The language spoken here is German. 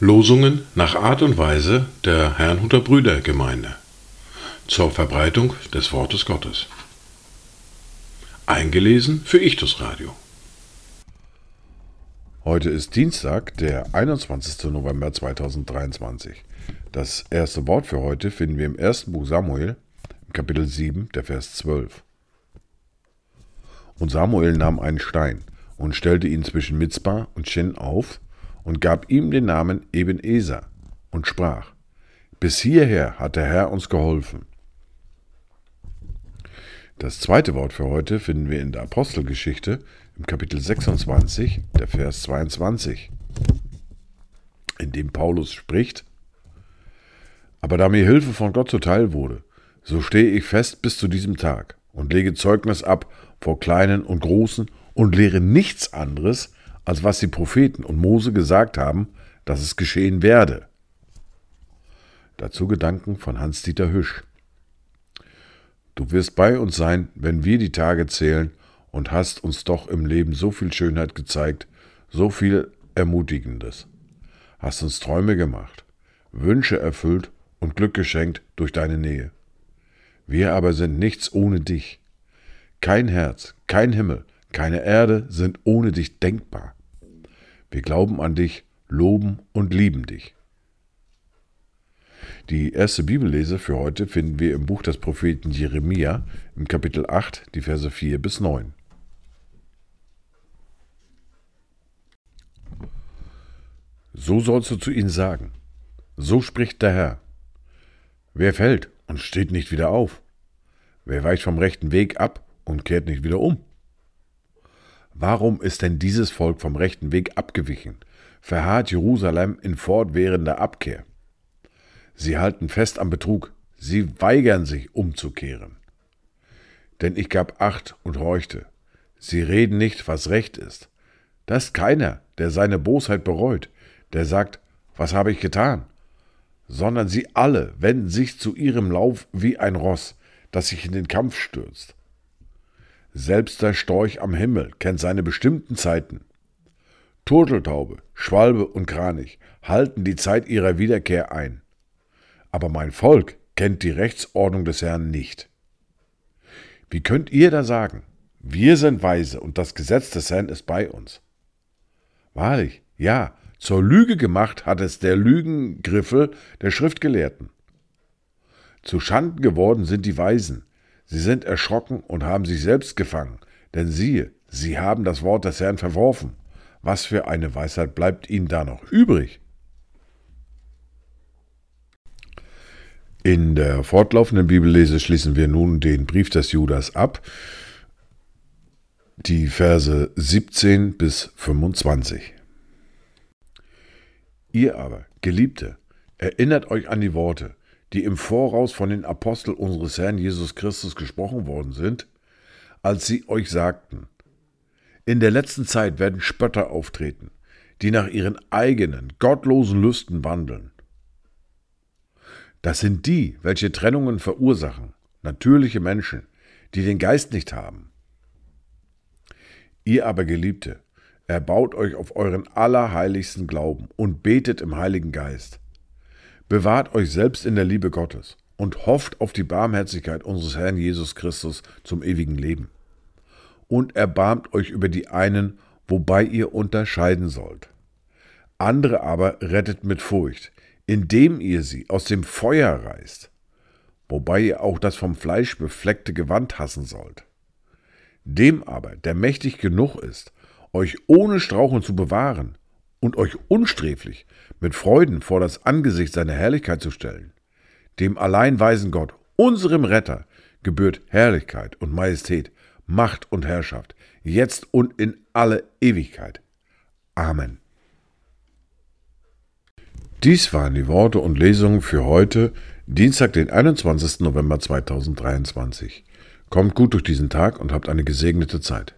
Losungen nach Art und Weise der Herrnhuter Brüdergemeinde zur Verbreitung des Wortes Gottes. Eingelesen für Ichtus Radio. Heute ist Dienstag, der 21. November 2023. Das erste Wort für heute finden wir im ersten Buch Samuel, Kapitel 7, der Vers 12. Und Samuel nahm einen Stein und stellte ihn zwischen Mitzbah und Shin auf und gab ihm den Namen Ebenezer und sprach, bis hierher hat der Herr uns geholfen. Das zweite Wort für heute finden wir in der Apostelgeschichte im Kapitel 26, der Vers 22, in dem Paulus spricht, aber da mir Hilfe von Gott zuteil wurde, so stehe ich fest bis zu diesem Tag und lege Zeugnis ab vor Kleinen und Großen und lehre nichts anderes, als was die Propheten und Mose gesagt haben, dass es geschehen werde. Dazu Gedanken von Hans-Dieter Hüsch. Du wirst bei uns sein, wenn wir die Tage zählen und hast uns doch im Leben so viel Schönheit gezeigt, so viel Ermutigendes. Hast uns Träume gemacht, Wünsche erfüllt und Glück geschenkt durch deine Nähe. Wir aber sind nichts ohne dich. Kein Herz, kein Himmel, keine Erde sind ohne dich denkbar. Wir glauben an dich, loben und lieben dich. Die erste Bibellese für heute finden wir im Buch des Propheten Jeremia im Kapitel 8, die Verse 4 bis 9. So sollst du zu ihnen sagen, so spricht der Herr. Wer fällt und steht nicht wieder auf? Wer weicht vom rechten Weg ab und kehrt nicht wieder um? Warum ist denn dieses Volk vom rechten Weg abgewichen? Verharrt Jerusalem in fortwährender Abkehr? Sie halten fest am Betrug, sie weigern sich umzukehren. Denn ich gab Acht und horchte. Sie reden nicht, was recht ist. Da ist keiner, der seine Bosheit bereut, der sagt, was habe ich getan? Sondern sie alle wenden sich zu ihrem Lauf wie ein Ross, das sich in den Kampf stürzt. Selbst der Storch am Himmel kennt seine bestimmten Zeiten. Turteltaube, Schwalbe und Kranich halten die Zeit ihrer Wiederkehr ein. Aber mein Volk kennt die Rechtsordnung des Herrn nicht. Wie könnt ihr da sagen, wir sind weise und das Gesetz des Herrn ist bei uns? Wahrlich, ja, zur Lüge gemacht hat es der Lügengriffel der Schriftgelehrten. Zu Schanden geworden sind die Weisen, Sie sind erschrocken und haben sich selbst gefangen, denn siehe, sie haben das Wort des Herrn verworfen. Was für eine Weisheit bleibt ihnen da noch übrig? In der fortlaufenden Bibellese schließen wir nun den Brief des Judas ab, die Verse 17 bis 25. Ihr aber, Geliebte, erinnert euch an die Worte, die im Voraus von den Aposteln unseres Herrn Jesus Christus gesprochen worden sind, als sie euch sagten, in der letzten Zeit werden Spötter auftreten, die nach ihren eigenen, gottlosen Lüsten wandeln. Das sind die, welche Trennungen verursachen, natürliche Menschen, die den Geist nicht haben. Ihr aber, Geliebte, erbaut euch auf euren allerheiligsten Glauben und betet im Heiligen Geist. Bewahrt euch selbst in der Liebe Gottes und hofft auf die Barmherzigkeit unseres Herrn Jesus Christus zum ewigen Leben. Und erbarmt euch über die einen, wobei ihr unterscheiden sollt. Andere aber rettet mit Furcht, indem ihr sie aus dem Feuer reißt, wobei ihr auch das vom Fleisch befleckte Gewand hassen sollt. Dem aber, der mächtig genug ist, euch ohne Strauchen zu bewahren und euch unsträflich mit Freuden vor das Angesicht seiner Herrlichkeit zu stellen. Dem allein weisen Gott, unserem Retter, gebührt Herrlichkeit und Majestät, Macht und Herrschaft, jetzt und in alle Ewigkeit. Amen. Dies waren die Worte und Lesungen für heute, Dienstag, den 21. November 2023. Kommt gut durch diesen Tag und habt eine gesegnete Zeit.